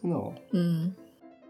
真的哦。嗯。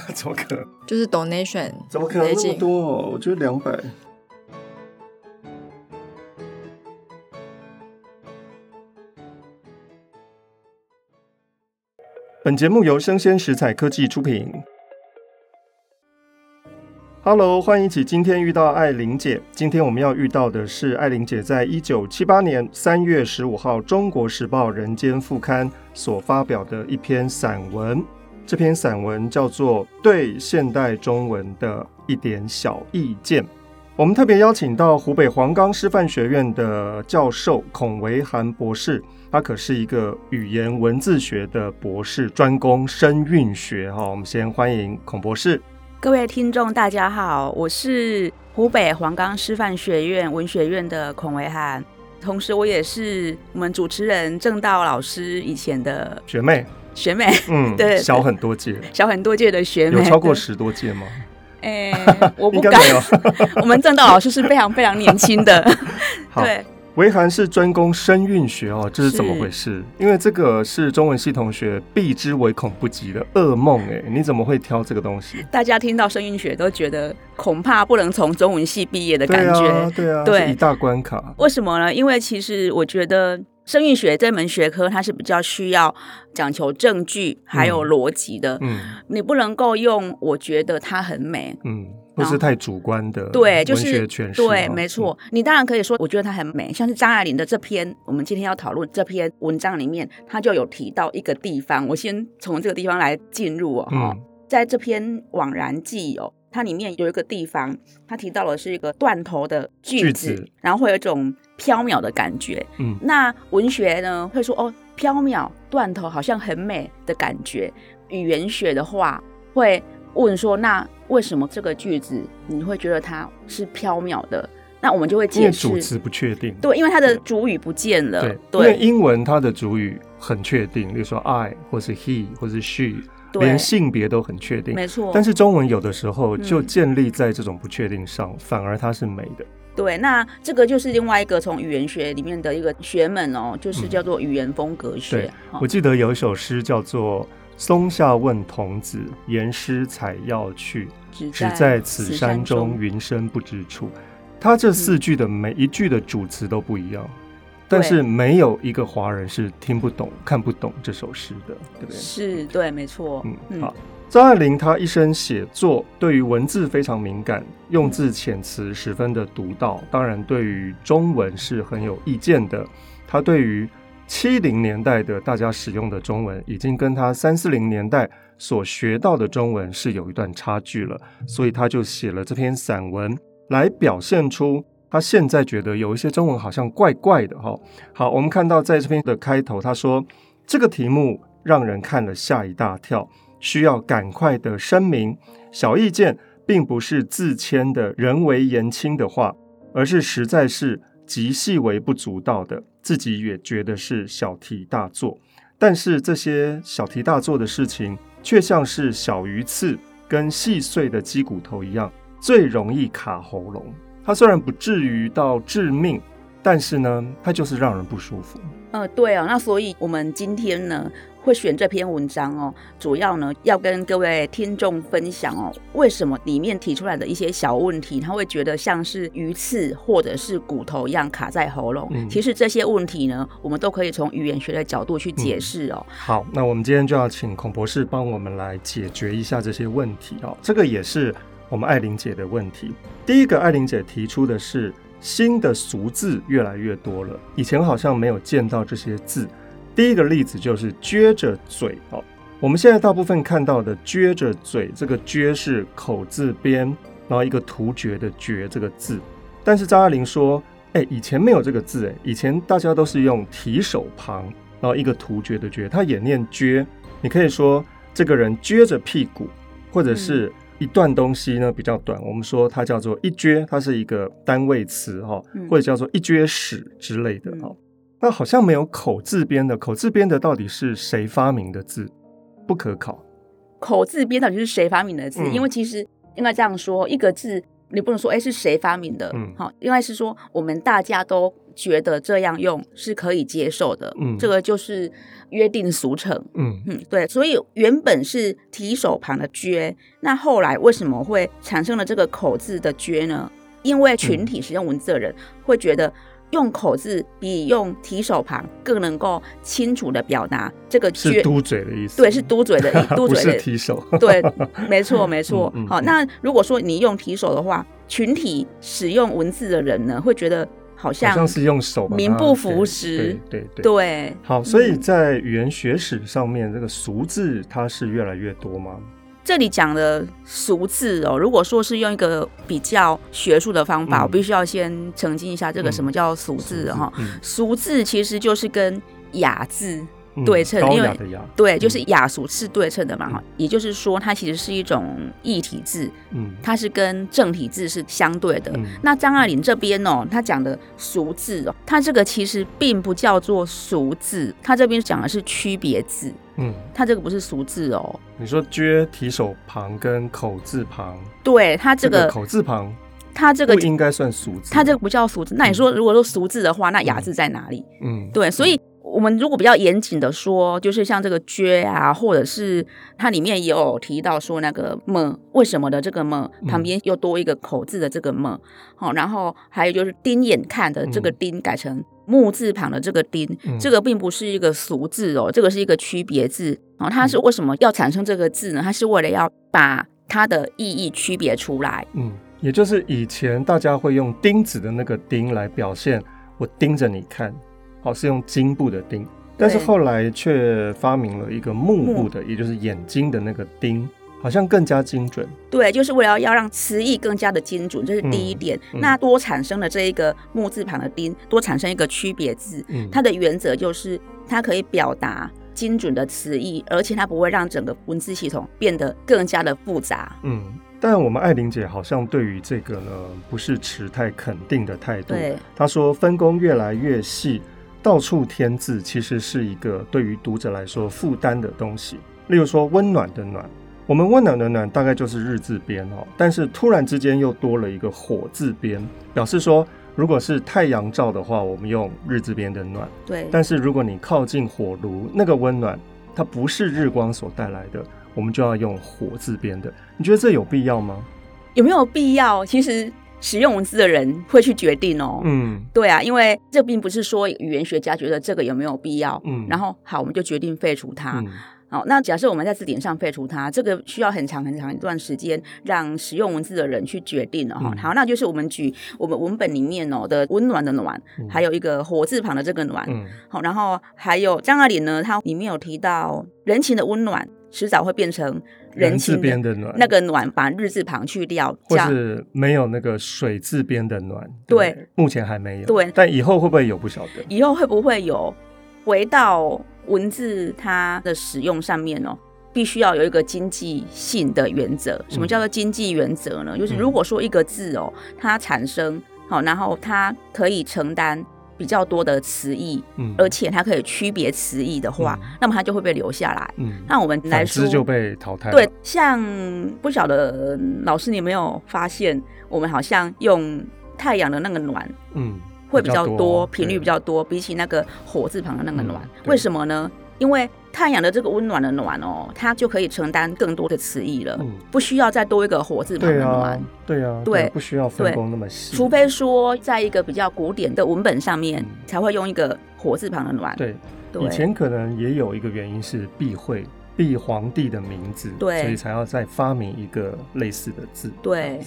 怎么可能？就是 donation，怎么可能那么多？我觉得两百。本节目由生鲜食材科技出品。Hello，欢迎一起今天遇到艾玲姐。今天我们要遇到的是艾玲姐在一九七八年三月十五号《中国时报》人间副刊所发表的一篇散文。这篇散文叫做《对现代中文的一点小意见》。我们特别邀请到湖北黄冈师范学院的教授孔维涵博士，他可是一个语言文字学的博士，专攻声韵学。哈，我们先欢迎孔博士。各位听众，大家好，我是湖北黄冈师范学院文学院的孔维涵，同时我也是我们主持人郑道老师以前的学妹。学妹，嗯，对，小很多届，小很多届的学妹，有超过十多届吗？哎、欸，我不敢。我们正道老师是非常非常年轻的，对。维涵是专攻声韵学哦，这是怎么回事？因为这个是中文系同学避之唯恐不及的噩梦哎，你怎么会挑这个东西？大家听到声韵学都觉得恐怕不能从中文系毕业的感觉，对啊，对啊，对，一大关卡。为什么呢？因为其实我觉得。声韵学这门学科，它是比较需要讲求证据还有逻辑的。嗯，你不能够用我觉得它很美，嗯，不是太主观的。对，就是。对，没错。你当然可以说，我觉得它很美，像是张爱玲的这篇，我们今天要讨论这篇文章里面，它就有提到一个地方。我先从这个地方来进入哦，嗯，在这篇《惘然记》哦。它里面有一个地方，它提到的是一个断头的句子，句子然后会有一种飘渺的感觉。嗯，那文学呢会说哦，飘渺断头好像很美的感觉。语言学的话会问说，那为什么这个句子你会觉得它是飘渺的？那我们就会解释，主词不确定。对，因为它的主语不见了。对，对，因为英文它的主语很确定，比如说 I 或是 he 或是 she。连性别都很确定，没错。但是中文有的时候就建立在这种不确定上，嗯、反而它是美的。对，那这个就是另外一个从语言学里面的一个学门哦，就是叫做语言风格学。嗯、对，我记得有一首诗叫做“松下问童子，言师采药去，只在此山中，云深不知处。”他这四句的每一句的主词都不一样。但是没有一个华人是听不懂、看不懂这首诗的，对不对？是，对，没错。嗯，好。张爱玲她一生写作，对于文字非常敏感，用字遣词十分的独到。当然，对于中文是很有意见的。她对于七零年代的大家使用的中文，已经跟她三四零年代所学到的中文是有一段差距了，所以她就写了这篇散文来表现出。他现在觉得有一些中文好像怪怪的哈。好，我们看到在这篇的开头，他说这个题目让人看了吓一大跳，需要赶快的声明，小意见并不是自谦的人为言轻的话，而是实在是极细微不足道的，自己也觉得是小题大做。但是这些小题大做的事情，却像是小鱼刺跟细碎的鸡骨头一样，最容易卡喉咙。它虽然不至于到致命，但是呢，它就是让人不舒服。呃，对哦，那所以我们今天呢，会选这篇文章哦，主要呢要跟各位听众分享哦，为什么里面提出来的一些小问题，他会觉得像是鱼刺或者是骨头一样卡在喉咙。嗯、其实这些问题呢，我们都可以从语言学的角度去解释哦、嗯。好，那我们今天就要请孔博士帮我们来解决一下这些问题哦。这个也是我们艾玲姐的问题。第一个，艾玲姐提出的是新的俗字越来越多了，以前好像没有见到这些字。第一个例子就是撅着嘴哦，我们现在大部分看到的撅着嘴，这个撅是口字边，然后一个突厥的厥这个字。但是张爱玲说，哎，以前没有这个字，哎，以前大家都是用提手旁，然后一个突厥的厥，他也念撅。你可以说这个人撅着屁股，或者是一段东西呢比较短，我们说它叫做一撅，它是一个单位词哈，或者叫做一撅屎之类的哈。那好像没有口字边的，口字边的到底是谁发明的字？不可考。口字边到底是谁发明的字？嗯、因为其实应该这样说，一个字你不能说哎是谁发明的，嗯，好，应该是说我们大家都觉得这样用是可以接受的，嗯，这个就是约定俗成，嗯嗯，对，所以原本是提手旁的撅，那后来为什么会产生了这个口字的撅呢？因为群体使用文字的人会觉得。用口字比用提手旁更能够清楚的表达这个是嘟嘴的意思。对，是嘟嘴的，嘟嘴的。提手。对，没错，没错。嗯嗯、好，那如果说你用提手的话，群体使用文字的人呢，会觉得好像是用手，名不符实。对对对。对好，所以在语言学史上面，这个俗字它是越来越多吗？这里讲的俗字哦，如果说是用一个比较学术的方法，嗯、我必须要先澄清一下，这个什么叫俗字哈？俗字其实就是跟雅字对称，因为对，就是雅俗是对称的嘛哈。也就是说，它其实是一种异体字，嗯，它是跟正体字是相对的。那张爱玲这边哦，他讲的俗字哦，它这个其实并不叫做俗字，它这边讲的是区别字。嗯，它这个不是俗字哦。你说撅提手旁跟口字旁，对，它这个，这个口字旁，它这个不应该算俗字。它这个不叫俗字。那你说，如果说俗字的话，那雅字在哪里？嗯，对，所以我们如果比较严谨的说，就是像这个撅啊，或者是它里面也有提到说那个么，为什么的这个么旁边又多一个口字的这个么，好，然后还有就是盯眼看的这个盯改成。木字旁的这个盯，嗯、这个并不是一个俗字哦，这个是一个区别字。然后它是为什么要产生这个字呢？它是为了要把它的意义区别出来。嗯，也就是以前大家会用钉子的那个钉来表现，我盯着你看，好，是用金布的钉，但是后来却发明了一个木布的，也就是眼睛的那个钉。好像更加精准，对，就是为了要让词义更加的精准，这是第一点。嗯嗯、那多产生了这一个木字旁的丁，多产生一个区别字，嗯、它的原则就是它可以表达精准的词义，而且它不会让整个文字系统变得更加的复杂。嗯，但我们艾玲姐好像对于这个呢，不是持太肯定的态度。对，她说分工越来越细，到处添字，其实是一个对于读者来说负担的东西。例如说温暖的暖。我们温暖的暖大概就是日字边哦，但是突然之间又多了一个火字边，表示说如果是太阳照的话，我们用日字边的暖。对。但是如果你靠近火炉，那个温暖它不是日光所带来的，我们就要用火字边的。你觉得这有必要吗？有没有必要？其实使用文字的人会去决定哦。嗯，对啊，因为这并不是说语言学家觉得这个有没有必要，嗯，然后好，我们就决定废除它。嗯好，那假设我们在字典上废除它，这个需要很长很长一段时间，让使用文字的人去决定了哈。嗯、好，那就是我们举我们文本里面哦的温暖的暖，嗯、还有一个火字旁的这个暖。嗯、好，然后还有张爱玲呢，它里面有提到人情的温暖，迟早会变成人情边的暖。那个暖把日字旁去掉，或是没有那个水字边的暖。对，对，目前还没有。对，但以后会不会有不晓得？以后会不会有？回到。文字它的使用上面哦，必须要有一个经济性的原则。什么叫做经济原则呢？嗯、就是如果说一个字哦，它产生好，然后它可以承担比较多的词义，嗯，而且它可以区别词义的话，嗯、那么它就会被留下来。嗯，那我们来说就被淘汰。对，像不晓得老师你有没有发现，我们好像用太阳的那个暖，嗯，会比较多，频率比较多，比起那个火字旁的那个暖，嗯、为什么呢？因为太阳的这个温暖的暖哦，它就可以承担更多的词义了，嗯、不需要再多一个火字旁的暖。对啊，对，对，不需要分工那么细。除非说在一个比较古典的文本上面，嗯、才会用一个火字旁的暖。对，对，以前可能也有一个原因是避讳避皇帝的名字，对，所以才要再发明一个类似的字。对，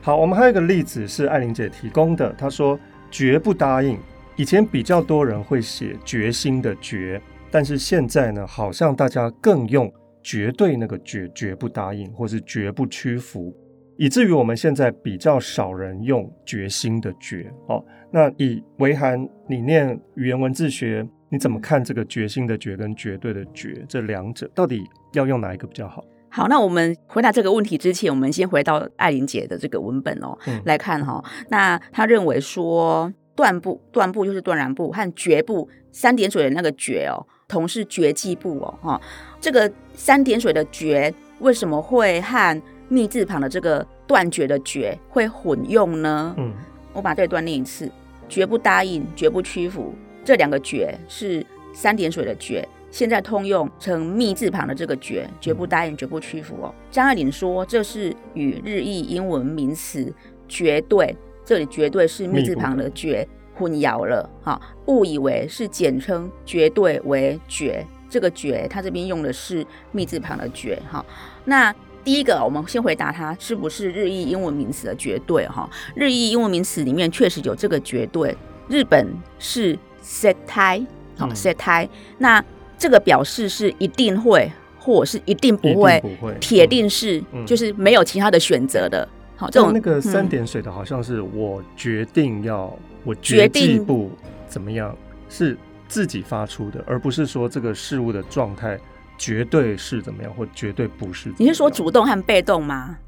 好，我们还有一个例子是艾玲姐提供的，她说绝不答应。以前比较多人会写决心的决。但是现在呢，好像大家更用绝对那个绝，绝不答应，或是绝不屈服，以至于我们现在比较少人用决心的决。哦，那以维涵，你念语言文字学，你怎么看这个决心的决跟绝对的绝这两者，到底要用哪一个比较好？好，那我们回答这个问题之前，我们先回到艾琳姐的这个文本哦，嗯、来看哈、哦。那她认为说断部，断部就是断然部和绝部三点水的那个绝哦。同是绝迹部哦，哈，这个三点水的绝为什么会和密字旁的这个断绝的绝会混用呢？嗯，我把这段念一次：绝不答应，绝不屈服，这两个绝是三点水的绝，现在通用成密字旁的这个绝，绝不答应，绝不屈服哦。张爱玲说，这是与日译英文名词绝对，这里绝对是密字旁的绝。混淆了，哈，误以为是简称绝对为绝，这个绝，它这边用的是密字旁的绝，哈。那第一个，我们先回答它是不是日译英文名词的绝对，哈。日译英文名词里面确实有这个绝对，日本是 setai，好 setai，那这个表示是一定会，或者是一定不会，铁定是，嗯、就是没有其他的选择的。好，这种那个三点水的，好像是我决定要。我决定不怎么样，是自己发出的，而不是说这个事物的状态绝对是怎么样，或绝对不是。你是说主动和被动吗？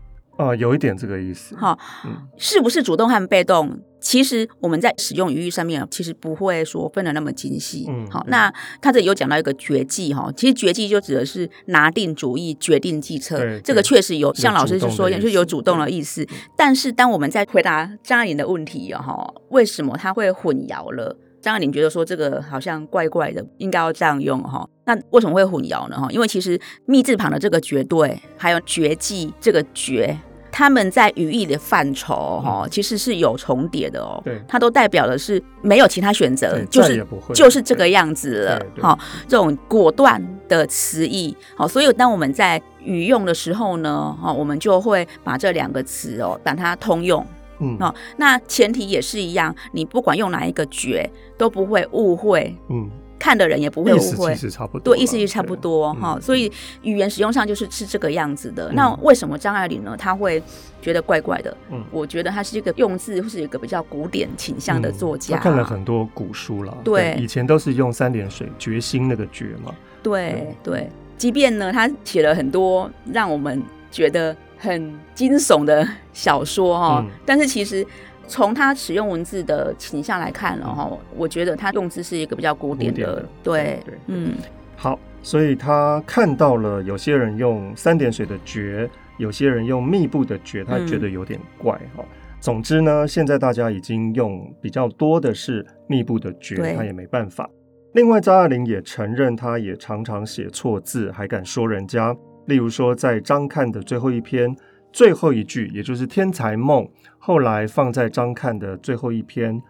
啊、呃，有一点这个意思。好，嗯，是不是主动和被动？其实我们在使用语义上面，其实不会说分的那么精细。嗯，好，那他这里有讲到一个绝技哈，其实绝技就指的是拿定主意、决定计策。这个确实有，像老师是说，就有主动的意思。但是当我们在回答张爱玲的问题哈，为什么他会混淆了？张爱玲觉得说这个好像怪怪的，应该要这样用哈。那为什么会混淆呢？哈，因为其实密字旁的这个绝对，还有绝技这个决。他们在语义的范畴哈，其实是有重叠的哦。对，它都代表的是没有其他选择，就是就是这个样子了。好，这种果断的词义。好，所以当我们在语用的时候呢，哈，我们就会把这两个词哦，把它通用。嗯，好，那前提也是一样，你不管用哪一个绝，都不会误会。嗯。看的人也不会误会，其实差不多，对，意思是差不多哈，所以语言使用上就是是这个样子的。那为什么张爱玲呢？她会觉得怪怪的？嗯，我觉得她是一个用字或是一个比较古典倾向的作家。他看了很多古书了，对，以前都是用三点水决心那个决嘛。对对，即便呢，她写了很多让我们觉得很惊悚的小说哈，但是其实。从他使用文字的倾向来看了哈，我觉得他用字是一个比较古典的，对，对，嗯，好，所以他看到了有些人用三点水的绝，有些人用密布的绝，他觉得有点怪哈。嗯、总之呢，现在大家已经用比较多的是密布的绝，对他也没办法。另外，张爱玲也承认，他也常常写错字，还敢说人家。例如说，在张看的最后一篇。最后一句，也就是《天才梦》，后来放在张看的最后一篇。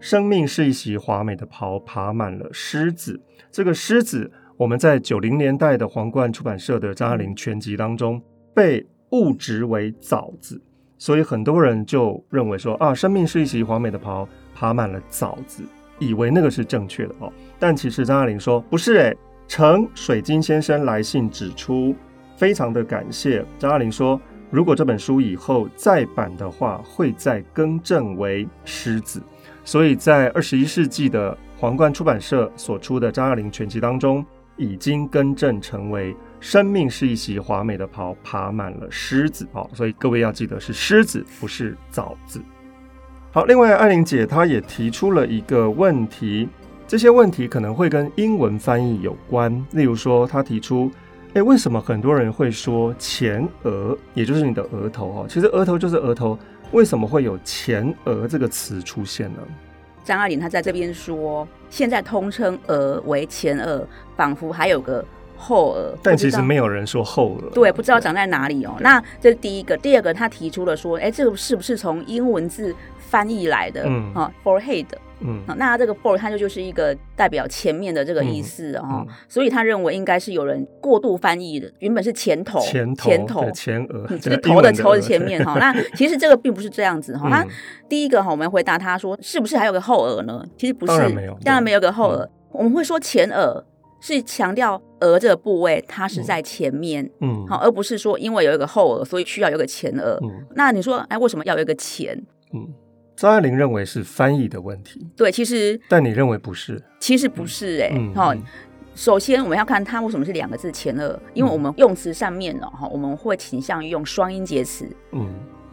生命是一袭华美的袍，爬满了虱子。这个虱子，我们在九零年代的皇冠出版社的张爱玲全集当中被误植为枣子，所以很多人就认为说啊，生命是一袭华美的袍，爬满了枣子，以为那个是正确的哦。但其实张爱玲说不是诶，承水晶先生来信指出，非常的感谢。张爱玲说。如果这本书以后再版的话，会再更正为狮子。所以在二十一世纪的皇冠出版社所出的张爱玲全集当中，已经更正成为“生命是一袭华美的袍，爬满了虱子”。好，所以各位要记得是狮子，不是枣子。好，另外艾琳姐她也提出了一个问题，这些问题可能会跟英文翻译有关。例如说，她提出，诶，为什么很多人会说前额，也就是你的额头哈？其实额头就是额头，为什么会有前额这个词出现呢？张爱玲她在这边说，现在通称额为前额，仿佛还有个。后额，但其实没有人说后额，对，不知道长在哪里哦。那这是第一个，第二个，他提出了说，哎，这个是不是从英文字翻译来的？嗯啊，forehead，嗯，那这个 fore 它就就是一个代表前面的这个意思哦。所以他认为应该是有人过度翻译的，原本是前头，前头，前头，前额，就是头的头的前面哈。那其实这个并不是这样子哈。那第一个哈，我们回答他说，是不是还有个后额呢？其实不是，当然没有，当然没有个后额。我们会说前额。是强调额这个部位，它是在前面，嗯，好，而不是说因为有一个后额，所以需要有一个前额。嗯，那你说，哎，为什么要有一个前？嗯，张爱玲认为是翻译的问题。对，其实，但你认为不是？其实不是，哎，好，首先我们要看它为什么是两个字前二，因为我们用词上面呢，哈，我们会倾向于用双音节词，嗯，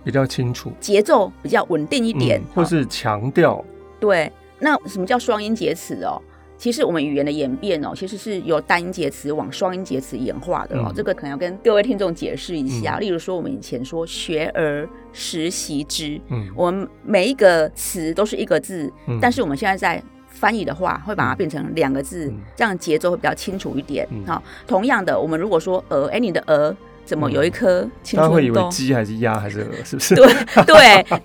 比较清楚，节奏比较稳定一点，或是强调。对，那什么叫双音节词哦？其实我们语言的演变哦，其实是由单音节词往双音节词演化的哦。嗯、这个可能要跟各位听众解释一下。嗯、例如说，我们以前说“学而时习之”，嗯，我们每一个词都是一个字，嗯、但是我们现在在翻译的话，会把它变成两个字，嗯、这样节奏会比较清楚一点。好、嗯，同样的，我们如果说“鹅”，哎，你的“鹅”怎么有一颗青春痘？他会以为鸡还是鸭还是鹅？是不是？对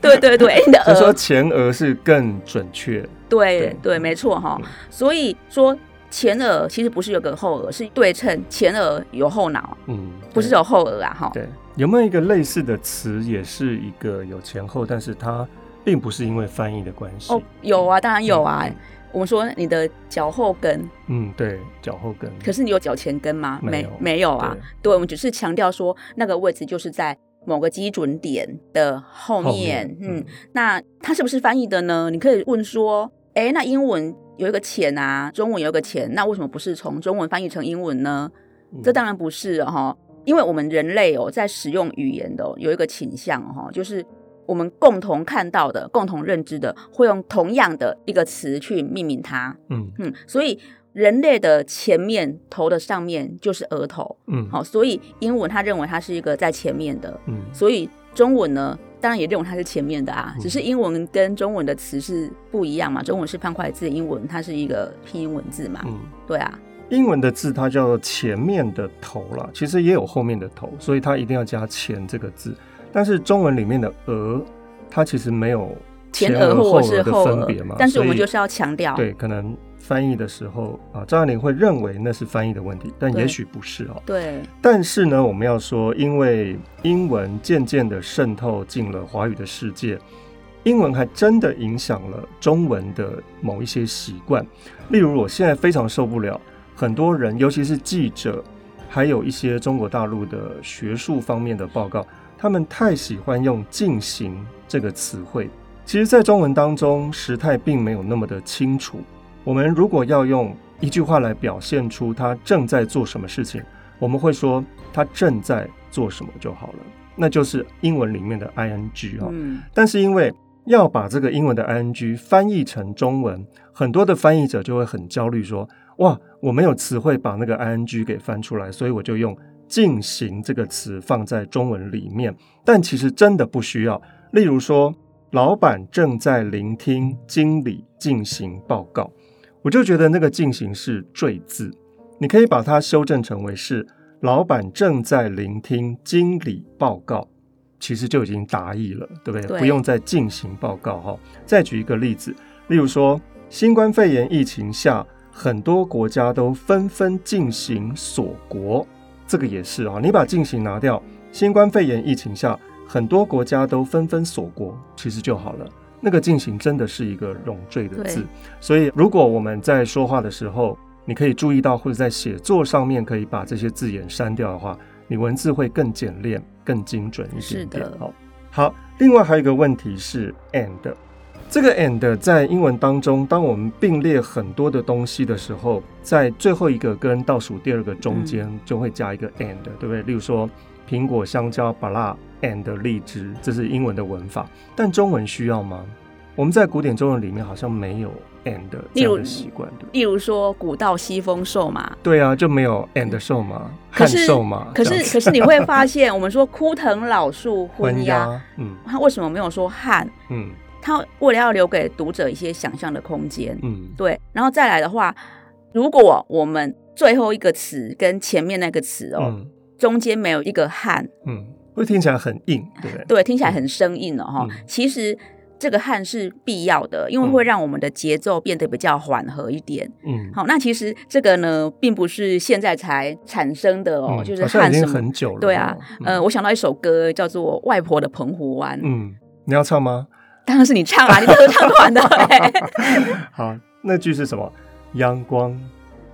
对对对对，哎，你 的鹅。说前额是更准确。对对，对，没错哈。嗯、所以说前额其实不是有个后额，是对称前额有后脑，嗯，不是有后额啊哈。对，有没有一个类似的词，也是一个有前后，但是它并不是因为翻译的关系？哦，有啊，当然有啊。嗯、我们说你的脚后跟，嗯，对，脚后跟。可是你有脚前跟吗？没有，没有啊。对，对，我们只是强调说那个位置就是在某个基准点的后面。后面嗯，嗯，那它是不是翻译的呢？你可以问说。哎，那英文有一个前啊，中文有一个前，那为什么不是从中文翻译成英文呢？嗯、这当然不是哈，因为我们人类哦，在使用语言的有一个倾向哈，就是我们共同看到的、共同认知的，会用同样的一个词去命名它。嗯嗯，所以人类的前面头的上面就是额头。嗯，好，所以英文他认为它是一个在前面的。嗯，所以中文呢？当然也认为它是前面的啊，只是英文跟中文的词是不一样嘛。中文是方块字，英文它是一个拼音文字嘛。嗯，对啊。英文的字它叫做前面的头啦，其实也有后面的头，所以它一定要加前这个字。但是中文里面的额，它其实没有前额或者是后额的分别嘛。但是我们就是要强调，对，可能。翻译的时候啊，张爱玲会认为那是翻译的问题，但也许不是哦。对。但是呢，我们要说，因为英文渐渐的渗透进了华语的世界，英文还真的影响了中文的某一些习惯。例如，我现在非常受不了很多人，尤其是记者，还有一些中国大陆的学术方面的报告，他们太喜欢用“进行”这个词汇。其实，在中文当中，时态并没有那么的清楚。我们如果要用一句话来表现出他正在做什么事情，我们会说他正在做什么就好了，那就是英文里面的 ing 哦。嗯。但是因为要把这个英文的 ing 翻译成中文，很多的翻译者就会很焦虑，说：哇，我没有词汇把那个 ing 给翻出来，所以我就用进行这个词放在中文里面。但其实真的不需要。例如说，老板正在聆听经理进行报告。我就觉得那个进行是赘字，你可以把它修正成为是老板正在聆听经理报告，其实就已经达意了，对不对？对，不用再进行报告哈。再举一个例子，例如说新冠肺炎疫情下，很多国家都纷纷进行锁国，这个也是啊。你把进行拿掉，新冠肺炎疫情下，很多国家都纷纷锁国，其实就好了。那个进行真的是一个冗赘的字，所以如果我们在说话的时候，你可以注意到，或者在写作上面可以把这些字眼删掉的话，你文字会更简练、更精准一点点。好的，好。另外还有一个问题是 and，这个 and 在英文当中，当我们并列很多的东西的时候，在最后一个跟倒数第二个中间就会加一个 and，、嗯、对不对？例如说苹果、香蕉、芭乐。and 荔枝，这是英文的文法，但中文需要吗？我们在古典中文里面好像没有 and 这样的习惯，对。例如说古道西风瘦马，对啊，就没有 and 瘦马，汉瘦马。可是可是你会发现，我们说枯藤老树昏鸦，嗯，他为什么没有说汉？嗯，他为了要留给读者一些想象的空间，嗯，对。然后再来的话，如果我们最后一个词跟前面那个词哦，嗯、中间没有一个汉，嗯，会听起来很硬，对不对？对，听起来很生硬了哈。嗯、其实这个汉是必要的，因为会让我们的节奏变得比较缓和一点。嗯，好，那其实这个呢，并不是现在才产生的哦，嗯、就是汉什么很久了。对啊，嗯、呃，我想到一首歌叫做《外婆的澎湖湾》。嗯，你要唱吗？当然是你唱啊，你是合唱团的。好，那句是什么？阳光。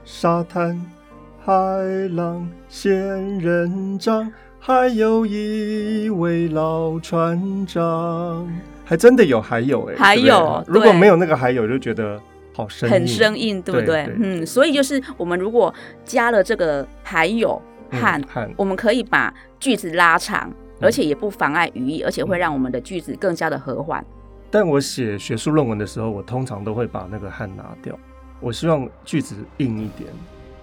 沙滩、海浪、仙人掌，还有一位老船长，还真的有，还有哎、欸，还有，对对，如果没有那个还有，就觉得好生硬，很生硬，对不对？对对，嗯，所以就是我们如果加了这个还有和，嗯、我们可以把句子拉长，而且也不妨碍语义，而且会让我们的句子更加的和缓。但我写学术论文的时候，我通常都会把那个和拿掉。我希望句子硬一点。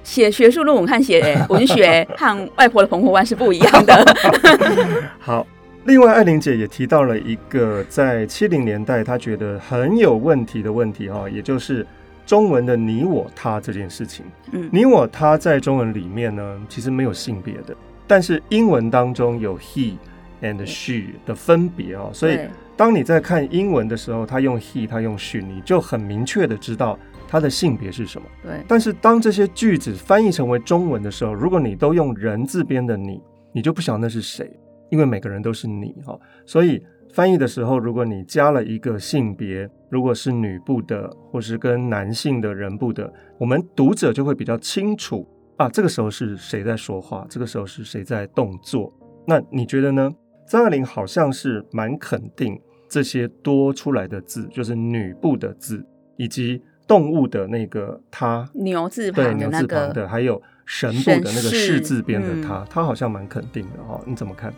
写学术论文和写文学 和外婆的澎湖湾是不一样的。好，另外艾琳姐也提到了一个在七零年代她觉得很有问题的问题哈，也就是中文的你我他这件事情。嗯，你我他在中文里面呢，其实没有性别的，但是英文当中有 he and she 的分别哦，所以当你在看英文的时候，他用 he，他用 she，你就很明确的知道。它的性别是什么？对。但是当这些句子翻译成为中文的时候，如果你都用人字边的你，你就不晓得那是谁，因为每个人都是你哈。所以翻译的时候，如果你加了一个性别，如果是女部的，或是跟男性的人部的，我们读者就会比较清楚啊，这个时候是谁在说话，这个时候是谁在动作。那你觉得呢？张爱玲好像是蛮肯定这些多出来的字，就是女部的字，以及。动物的那个它，牛字旁的那个，对，还有神部的那个士字边的它，他、嗯、好像蛮肯定的哦。你怎么看？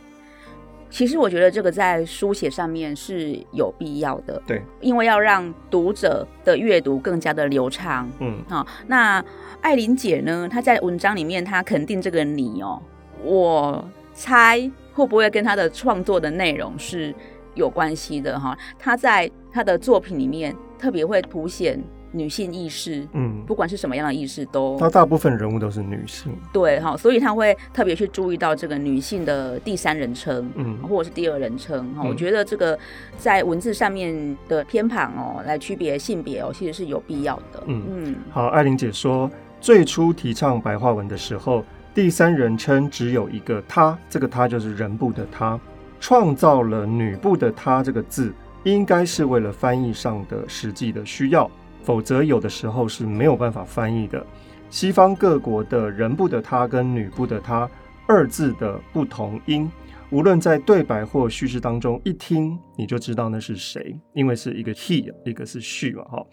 其实我觉得这个在书写上面是有必要的，对，因为要让读者的阅读更加的流畅。嗯，好，那艾琳姐呢？她在文章里面她肯定这个你哦，我猜会不会跟她的创作的内容是有关系的哈？她在她的作品里面特别会凸显。女性意识，嗯，不管是什么样的意识，都那大部分人物都是女性，对哈，所以他会特别去注意到这个女性的第三人称，嗯，或者是第二人称哈。嗯、我觉得这个在文字上面的偏旁哦，来区别性别哦，其实是有必要的。嗯嗯，好，艾琳姐说，最初提倡白话文的时候，第三人称只有一个他，这个他就是人部的他，创造了女部的她这个字，应该是为了翻译上的实际的需要。否则，有的时候是没有办法翻译的。西方各国的人部的他跟女部的他二字的不同音，无论在对白或叙事当中，一听你就知道那是谁，因为是一个 he，一个是 she 嘛。哈，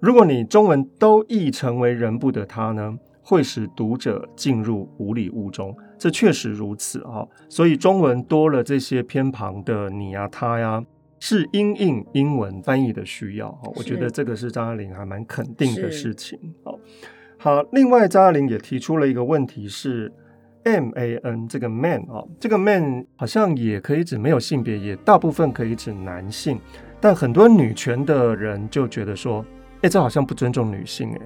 如果你中文都译成为人部的他呢，会使读者进入无里雾中。这确实如此啊。所以中文多了这些偏旁的你呀、他呀。是因应英文翻译的需要，哈我觉得这个是张爱玲还蛮肯定的事情。好，好，另外张爱玲也提出了一个问题是，M A N 这个 man 啊，这个 man 好像也可以指没有性别，也大部分可以指男性，但很多女权的人就觉得说，哎，这好像不尊重女性哎，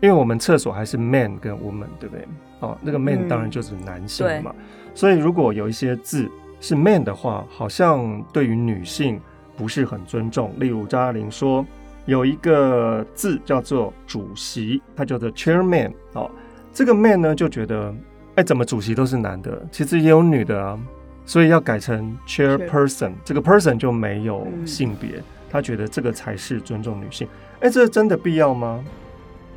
因为我们厕所还是 man 跟 woman 对不对？哦，那个 man 当然就是男性嘛，嗯、所以如果有一些字。是 man 的话，好像对于女性不是很尊重。例如张爱玲说有一个字叫做主席，它叫做 chairman 哦，这个 man 呢就觉得，哎，怎么主席都是男的？其实也有女的啊，所以要改成 chairperson，这个 person 就没有性别，嗯、他觉得这个才是尊重女性。哎，这真的必要吗？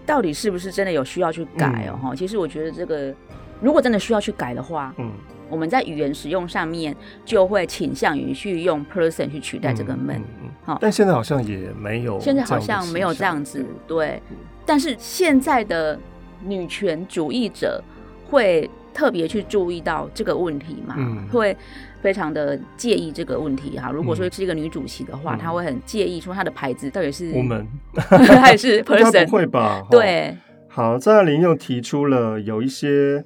到底是不是真的有需要去改哦？哈、嗯，其实我觉得这个如果真的需要去改的话，嗯。我们在语言使用上面就会倾向于去用 person 去取代这个 man，好，但现在好像也没有，现在好像没有这样子，对。但是现在的女权主义者会特别去注意到这个问题嘛，嗯、会非常的介意这个问题哈。如果说是一个女主席的话，她、嗯、会很介意说她的牌子到底是 woman 还是 person？不会吧？对。好，张爱玲又提出了有一些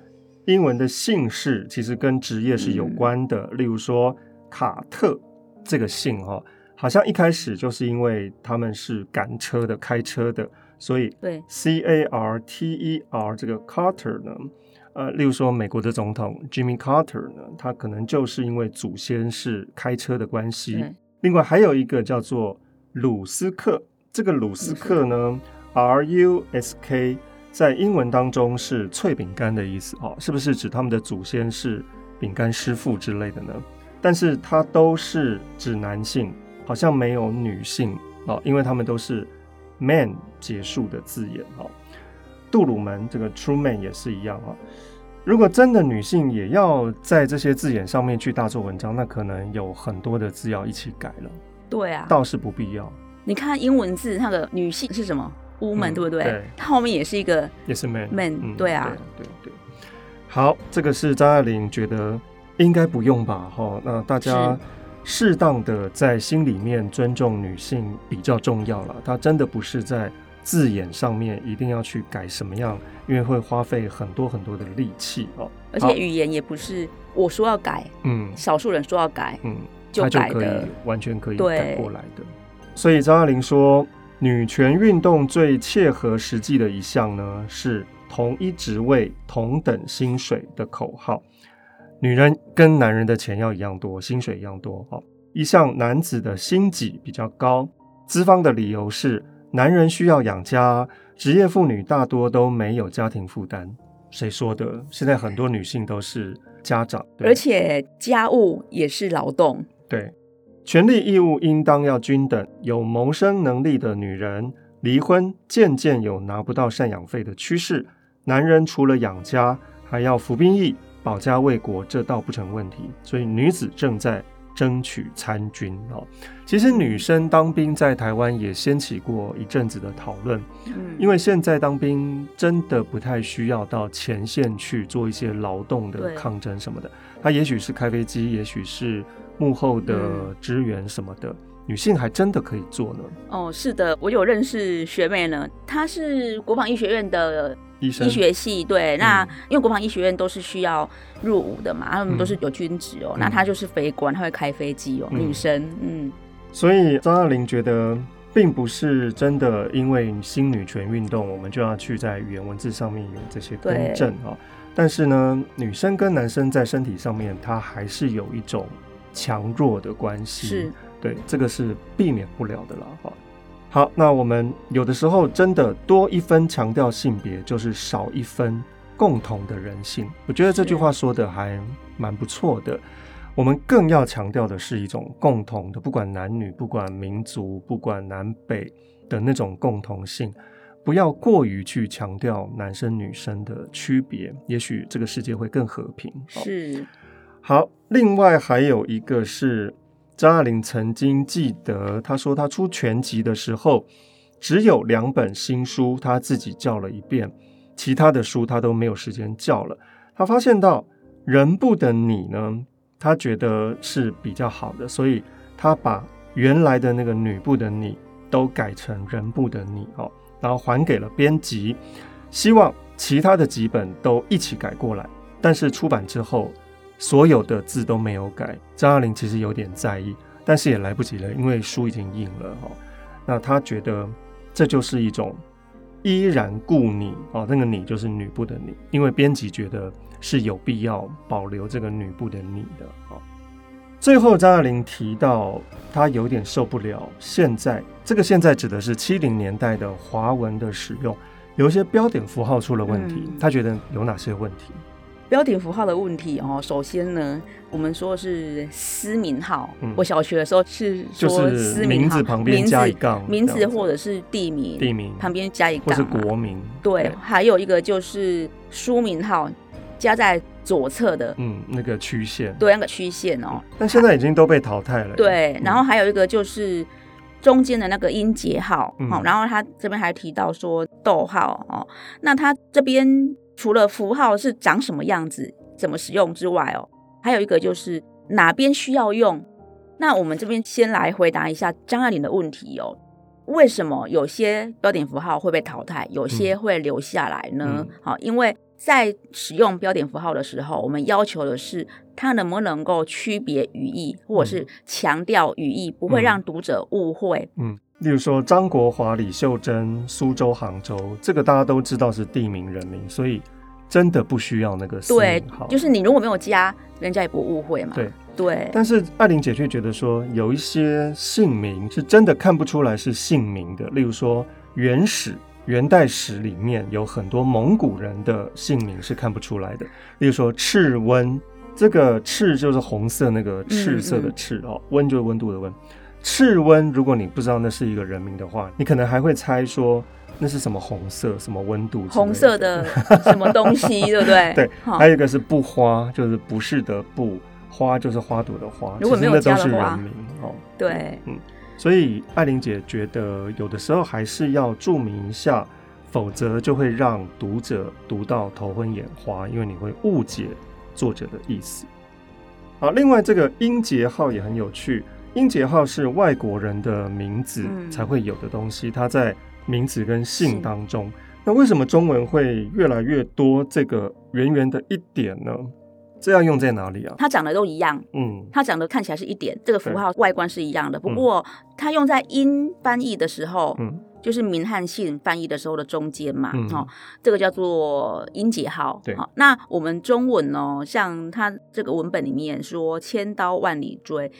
英文的姓氏其实跟职业是有关的，嗯、例如说卡特这个姓哈，好像一开始就是因为他们是赶车的、开车的，所以对 C A R T E R 这个 Carter 呢，呃，例如说美国的总统 Jimmy Carter 呢，他可能就是因为祖先是开车的关系。另外还有一个叫做鲁斯克，这个鲁斯克呢，R U S K。在英文当中是脆饼干的意思哦，是不是指他们的祖先是饼干师傅之类的呢？但是它都是指男性，好像没有女性哦，因为他们都是 man 结束的字眼哦。杜鲁门这个 true man 也是一样啊。如果真的女性也要在这些字眼上面去大做文章，那可能有很多的字要一起改了。对啊，倒是不必要。你看英文字，那个女性是什么？woman、嗯、对不对？对，它后面也是一个，也是 man man、嗯、对啊，对对对。好，这个是张爱玲觉得应该不用吧？哈，那大家适当的在心里面尊重女性比较重要了。她真的不是在字眼上面一定要去改什么样，因为会花费很多很多的力气哦。而且语言也不是我说要改，嗯，少数人说要改，嗯，就改的，可以完全可以改过来的。所以张爱玲说。女权运动最切合实际的一项呢，是同一职位同等薪水的口号。女人跟男人的钱要一样多，薪水一样多。哦，一项男子的薪级比较高，资方的理由是男人需要养家，职业妇女大多都没有家庭负担。谁说的？现在很多女性都是家长，而且家务也是劳动。对。权利义务应当要均等。有谋生能力的女人离婚，渐渐有拿不到赡养费的趋势。男人除了养家，还要服兵役、保家卫国，这倒不成问题。所以女子正在争取参军哦。其实女生当兵在台湾也掀起过一阵子的讨论。嗯，因为现在当兵真的不太需要到前线去做一些劳动的抗争什么的。他也许是开飞机，也许是。幕后的支援什么的，嗯，女性还真的可以做呢。哦，是的，我有认识学妹呢，她是国防医学院的医学系。对，那、嗯、因为国防医学院都是需要入伍的嘛，他们都是有军职哦。嗯、那她就是飞官，她会开飞机哦，嗯、女生。嗯，所以张爱玲觉得，并不是真的因为新女权运动，我们就要去在语言文字上面有这些更正啊。但是呢，女生跟男生在身体上面，她还是有一种。强弱的关系是对，这个是避免不了的了哈。好，那我们有的时候真的多一分强调性别，就是少一分共同的人性。我觉得这句话说的还蛮不错的。我们更要强调的是一种共同的，不管男女，不管民族，不管南北的那种共同性，不要过于去强调男生女生的区别，也许这个世界会更和平。是。好，另外还有一个是张爱玲曾经记得，她说她出全集的时候，只有两本新书，她自己叫了一遍，其他的书她都没有时间叫了。她发现到人部的你呢，她觉得是比较好的，所以她把原来的那个女部的你都改成人部的你哦，然后还给了编辑，希望其他的几本都一起改过来。但是出版之后。所有的字都没有改，张爱玲其实有点在意，但是也来不及了，因为书已经印了哈。那她觉得这就是一种依然故你哦，那个你就是女部的你，因为编辑觉得是有必要保留这个女部的你的。最后张爱玲提到，她有点受不了现在这个现在指的是七零年代的华文的使用，有一些标点符号出了问题，她觉得有哪些问题？标点符号的问题哦，首先呢，我们说是私名号。嗯、我小学的时候是说私名字旁边加一杠，名字或者是地名，地名旁边加一杠，或是国名。对，对还有一个就是书名号加在左侧的，嗯，那个曲线，对，那个曲线哦。但现在已经都被淘汰了。对，嗯、然后还有一个就是中间的那个音节号，好、嗯，然后他这边还提到说逗号哦，那他这边。除了符号是长什么样子、怎么使用之外哦，还有一个就是哪边需要用。那我们这边先来回答一下张爱玲的问题哦。为什么有些标点符号会被淘汰，有些会留下来呢？好、嗯，因为在使用标点符号的时候，我们要求的是它能不能够区别语义，或者是强调语义，不会让读者误会。嗯，嗯，例如说张国华、李秀珍、苏州、杭州，这个大家都知道是地名人名，所以真的不需要那个。对，就是你如果没有加，人家也不误会嘛。对。对，但是艾琳姐却觉得说，有一些姓名是真的看不出来是姓名的。例如说，元史、元代史里面有很多蒙古人的姓名是看不出来的。例如说，赤温，这个赤就是红色那个赤色的赤哦，温、就是温度的温。赤温，如果你不知道那是一个人名的话，你可能还会猜说那是什么红色、什么温度、红色的 什么东西，对不对？对，还有一个是不花，就是不是的不。花就是花朵的花，如果没有加的话，其实那都是人名哦。对，嗯，所以艾琳姐觉得有的时候还是要注明一下，否则就会让读者读到头昏眼花，因为你会误解作者的意思。好，另外这个音节号也很有趣，音节号是外国人的名字才会有的东西，它在名字跟姓当中。那为什么中文会越来越多这个圆圆的一点呢？这要用在哪里啊？它长得都一样，嗯，它长得看起来是一点，这个符号外观是一样的。不过它用在音翻译的时候，嗯，就是名和姓翻译的时候的中间嘛，嗯，哦，这个叫做音节号。对，好，那我们中文哦，像它这个文本里面说“千刀万里追”，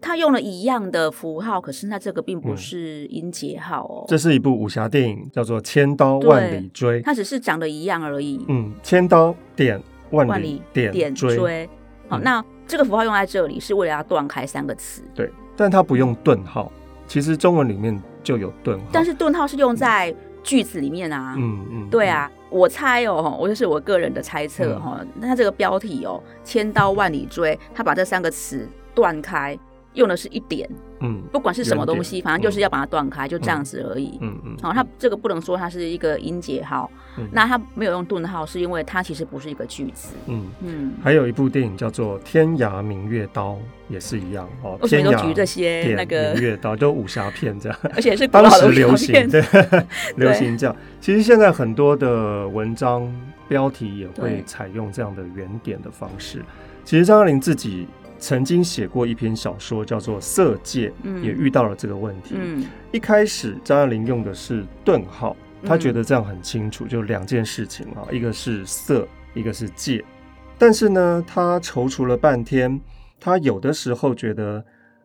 它用了一样的符号，可是那这个并不是音节号哦。这是一部武侠电影，叫做《千刀万里追》，它只是长得一样而已。嗯，千刀点。万里点追，好，那这个符号用在这里是为了要断开三个词，对，但它不用顿号，其实中文里面就有顿号，但是顿号是用在句子里面啊，嗯嗯，对啊，我猜哦，我就是我个人的猜测哈，那它这个标题哦，千刀万里追，它把这三个词断开。用的是一点，嗯，不管是什么东西，反正就是要把它断开，就这样子而已，嗯嗯。好，它这个不能说它是一个音节号，那它没有用顿号，是因为它其实不是一个句子，嗯嗯。还有一部电影叫做《天涯明月刀》，也是一样哦。天涯举这些那个明月刀，就武侠片这样，而且是 当时流行，对，流行这样。其实现在很多的文章标题也会采用这样的原点的方式。其实张爱玲自己。曾经写过一篇小说，叫做《色戒》，嗯，也遇到了这个问题。嗯，一开始张爱玲用的是顿号，她觉得这样很清楚，就两件事情啊，一个是色，一个是戒。但是呢，她踌躇了半天，她有的时候觉得，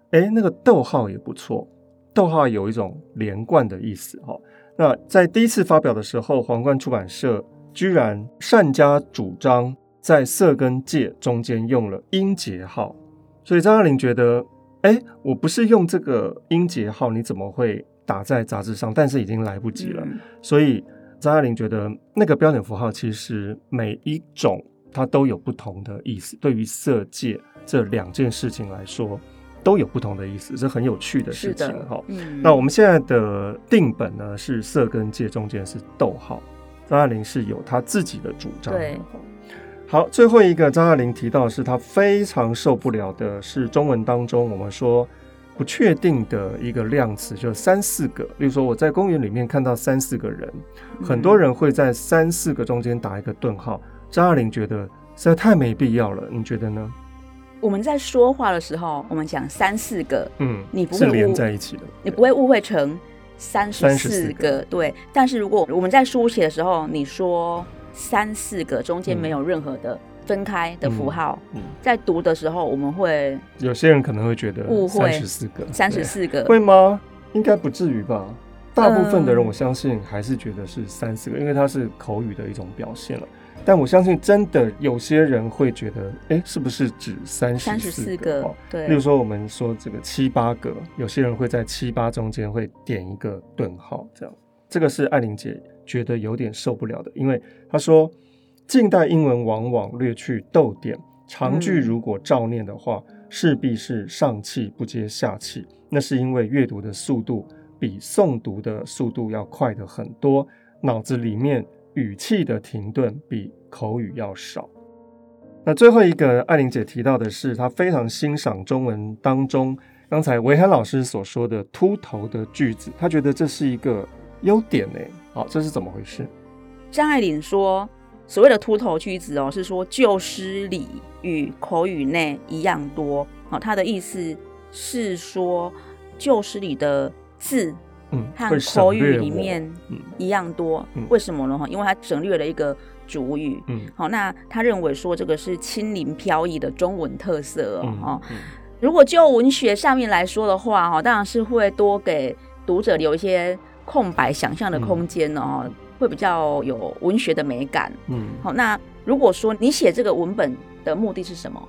哎，那个逗号也不错，逗号有一种连贯的意思哈。那在第一次发表的时候，皇冠出版社居然擅加主张，在色跟戒中间用了音节号。所以张爱玲觉得，哎，我不是用这个音节号，你怎么会打在杂志上？但是已经来不及了。嗯、所以张爱玲觉得，那个标点符号其实每一种它都有不同的意思。对于色戒这两件事情来说，都有不同的意思，是很有趣的事情哈。嗯、那我们现在的定本呢，是色跟戒中间是逗号。张爱玲是有她自己的主张。对。好，最后一个张爱玲提到的是她非常受不了的是中文当中我们说不确定的一个量词，就三四个。例如说我在公园里面看到三四个人，嗯、很多人会在三四个中间打一个顿号。张爱玲觉得实在太没必要了，你觉得呢？我们在说话的时候，我们讲三四个，嗯，你不会是连在一起的，你不会误会成三十四个，对。但是如果我们在书写的时候，你说。三四个中间没有任何的分开的符号，嗯嗯、在读的时候我们会有些人可能会觉得误会三十四个，三十四个会吗？应该不至于吧？大部分的人我相信还是觉得是三四个，因为它是口语的一种表现了。但我相信真的有些人会觉得，哎、欸，是不是指三十四个？对，例如说我们说这个七八个，有些人会在七八中间会点一个顿号，这样。这个是爱玲姐觉得有点受不了的，因为他说，近代英文往往略去逗点，长句如果照念的话，势必是上气不接下气。那是因为阅读的速度比诵读的速度要快得很多，脑子里面语气的停顿比口语要少。那最后一个，艾琳姐提到的是，她非常欣赏中文当中刚才维涵老师所说的秃头的句子，她觉得这是一个优点呢。好，这是怎么回事？张爱玲说，所谓的秃头句子哦，是说旧诗里与口语内一样多。好，她的意思是说，旧诗里的字。嗯，和口语里面一样多，嗯、为什么呢？哈，因为他省略了一个主语。嗯，好，那他认为说这个是轻灵飘逸的中文特色哦。如果就文学上面来说的话，哈，当然是会多给读者留一些空白想象的空间哦，嗯、会比较有文学的美感。嗯，好，那如果说你写这个文本的目的是什么？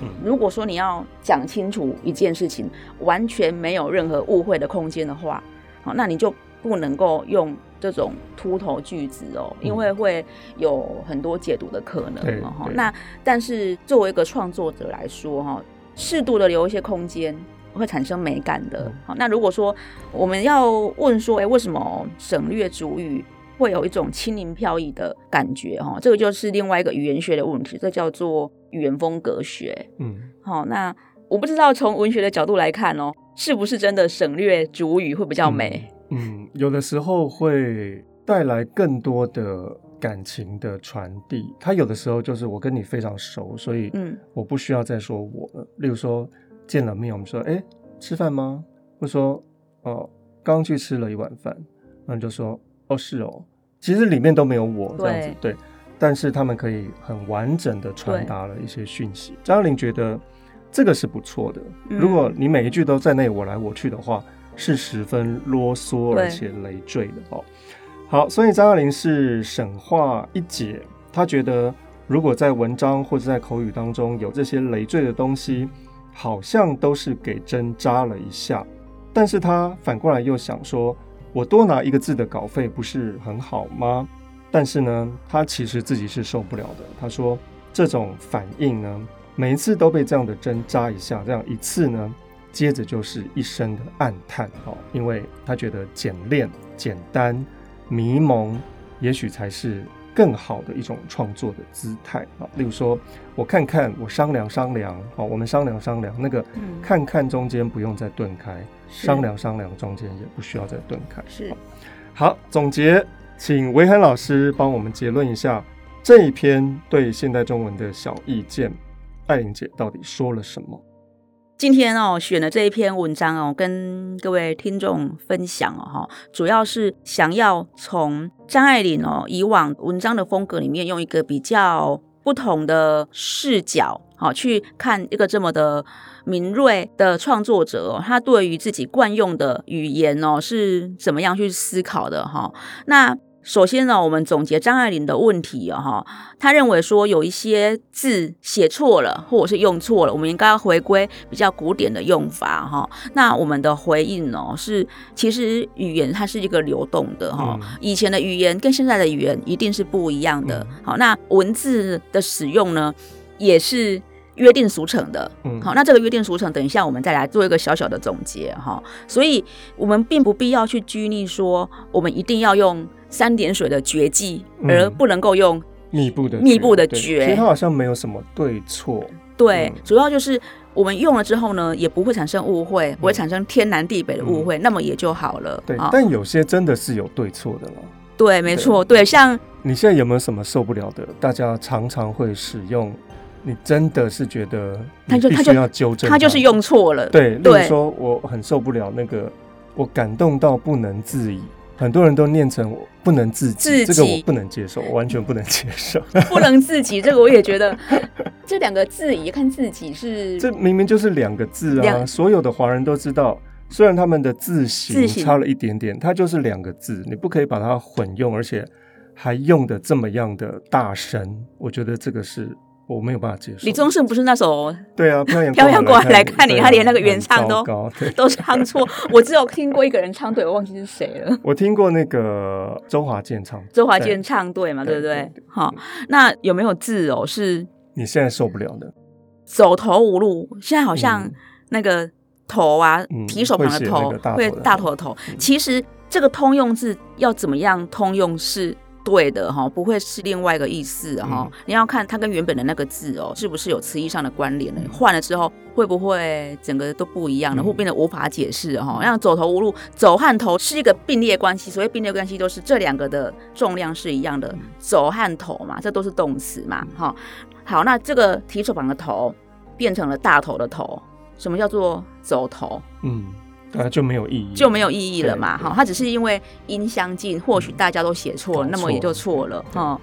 嗯，如果说你要讲清楚一件事情，完全没有任何误会的空间的话。好那你就不能够用这种秃头句子哦，因为会有很多解读的可能哈。那但是作为一个创作者来说哈，适度的留一些空间会产生美感的。好，那如果说我们要问说，哎，为什么省略主语会有一种轻盈飘逸的感觉哈？这个就是另外一个语言学的问题，这叫做语言风格学。嗯，好，那我不知道从文学的角度来看哦。是不是真的省略主语会比较美？嗯，嗯，有的时候会带来更多的感情的传递。它有的时候就是我跟你非常熟，所以嗯，我不需要再说我了。嗯、例如说见了面，我们说哎，吃饭吗？或说哦，刚去吃了一碗饭，那你就说哦是哦，其实里面都没有我这样子对，对，但是他们可以很完整的传达了一些讯息。张爱玲觉得。这个是不错的。如果你每一句都在那我来我去的话，是十分啰嗦而且累赘的哦。好，所以张爱玲是省话一姐，她觉得如果在文章或者在口语当中有这些累赘的东西，好像都是给针扎了一下。但是他反过来又想说，我多拿一个字的稿费不是很好吗？但是呢，他其实自己是受不了的。他说这种反应呢。每一次都被这样的针扎一下，这样一次呢，接着就是一声的暗叹哦，因为他觉得简练、简单、迷蒙，也许才是更好的一种创作的姿态啊。例如说，我看看，我商量商量，好，我们商量商量，那个看看中间不用再顿开，商量商量中间也不需要再顿开。是，好，总结，请维涵老师帮我们结论一下这一篇对现代中文的小意见。艾琳姐到底说了什么？今天哦，选了这一篇文章哦，跟各位听众分享哦，哈，主要是想要从张爱玲哦以往文章的风格里面，用一个比较不同的视角，好去看一个这么的敏锐的创作者哦，他对于自己惯用的语言哦是怎么样去思考的哈？那。首先呢，我们总结张爱玲的问题哦，哈，他认为说有一些字写错了，或者是用错了，我们应该要回归比较古典的用法，哈。那我们的回应呢，是其实语言它是一个流动的，哈。以前的语言跟现在的语言一定是不一样的，好，那文字的使用呢，也是约定俗成的，嗯好，那这个约定俗成，等一下我们再来做一个小小的总结，哈。所以我们并不必要去拘泥说，我们一定要用。三点水的绝技，而不能够用密布的密布的绝。其实它好像没有什么对错。对，主要就是我们用了之后呢，也不会产生误会，不会产生天南地北的误会，那么也就好了。对，但有些真的是有对错的了。对，没错，对，像你现在有没有什么受不了的？大家常常会使用，你真的是觉得他就他就要纠正，他就是用错了。对，例如说我很受不了那个，我感动到不能自已。很多人都念成我不能自己，自己这个我不能接受，我完全不能接受。不能自己，这个我也觉得，这两个字也看自己是，这明明就是两个字啊！所有的华人都知道，虽然他们的字形差了一点点，它就是两个字，你不可以把它混用，而且还用的这么样的大声。我觉得这个是。我没有办法接受。李宗盛不是那首对啊，飘洋过海来看你，他连那个原唱都 都唱错。我只有听过一个人唱对，我忘记是谁了。我听过那个周华健唱，周华健唱对嘛，对不对？好，那有没有字哦？是你现在受不了的，走投无路。现在好像那个头啊，提手旁的头会大头的头。其实这个通用字要怎么样通用是？对的哈，不会是另外一个意思哈。你要看它跟原本的那个字哦，是不是有词义上的关联呢？换了之后会不会整个都不一样了，会变得无法解释哈？像走投无路，走和头是一个并列关系，所谓并列关系都是这两个的重量是一样的，走和头嘛，这都是动词嘛哈。好，那这个提手旁的头变成了大头的头，什么叫做走头？嗯。啊，就没有意义，就没有意义了嘛。哈，它只是因为音相近，或许大家都写错那么也就错了。哈，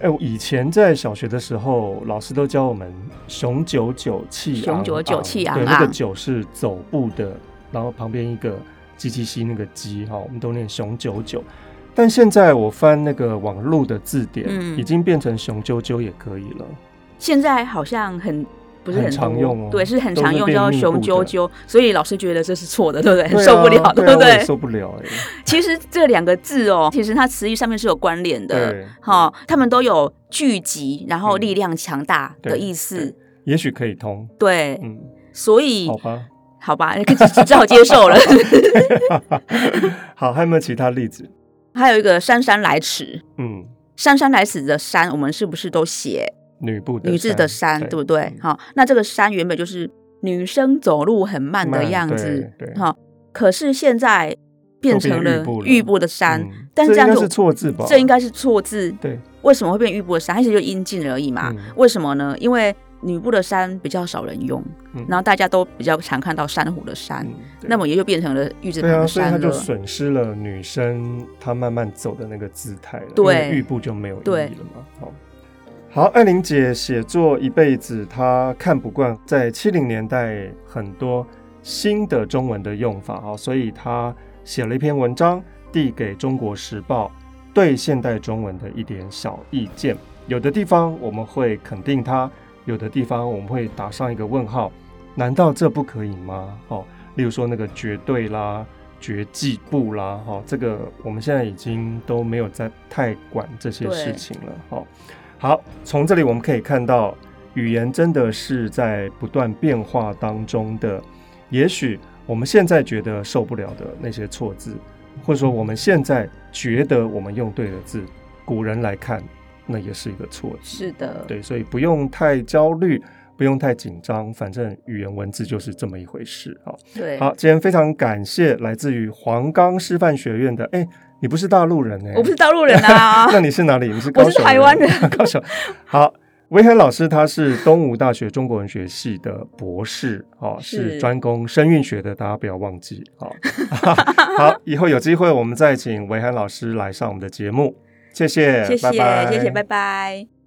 哎、欸，以前在小学的时候，老师都教我们“雄九九，气昂昂”，雄九九，气昂昂。对，那个“赳”是走步的，然后旁边一个“鸡鸡西”那个“鸡”哈，我们都念“雄九九”。但现在我翻那个网络的字典，嗯、已经变成“雄赳赳”也可以了。现在好像很。不是很，很常用哦，对，是很常用，叫雄赳赳，所以老师觉得这是错的，对不对？受不了，对不对？受不了哎。其实这两个字哦，其实它词义上面是有关联的，哈，他们都有聚集，然后力量强大的意思，也许可以通。对，嗯，所以好吧，好吧，只好接受了。好，还有没有其他例子？还有一个姗姗来迟，嗯，姗姗来迟的姗，我们是不是都写？女部女字的山，对不对？好，那这个山原本就是女生走路很慢的样子，好，可是现在变成了玉部的山，但是这样是错字吧？这应该是错字，对。为什么会变玉部的山？其实就音近而已嘛。为什么呢？因为女部的山比较少人用，然后大家都比较常看到珊瑚的山，那么也就变成了玉字旁的山了。所以它就损失了女生她慢慢走的那个姿态了。对，玉部就没有意义了嘛。好。好，艾玲姐写作一辈子，她看不惯在七零年代很多新的中文的用法啊，所以她写了一篇文章递给《中国时报》，对现代中文的一点小意见。有的地方我们会肯定它，有的地方我们会打上一个问号。难道这不可以吗？哦，例如说那个绝对啦、绝技部啦，哈，这个我们现在已经都没有在太管这些事情了，哈。好，从这里我们可以看到，语言真的是在不断变化当中的。也许我们现在觉得受不了的那些错字，或者说我们现在觉得我们用对的字，古人来看，那也是一个错字。是的，对，所以不用太焦虑，不用太紧张，反正语言文字就是这么一回事。啊，对，好，今天非常感谢来自于黄冈师范学院的，哎。你不是大陆人哎、欸，我不是大陆人啊，那你是哪里？你是？我是台湾人，高雄。好，维涵老师他是东吴大学中国文学系的博士，哦，是专攻声韵学的，大家不要忘记。好，好，以后有机会我们再请维涵老师来上我们的节目，谢谢，谢谢，拜拜谢谢，拜拜。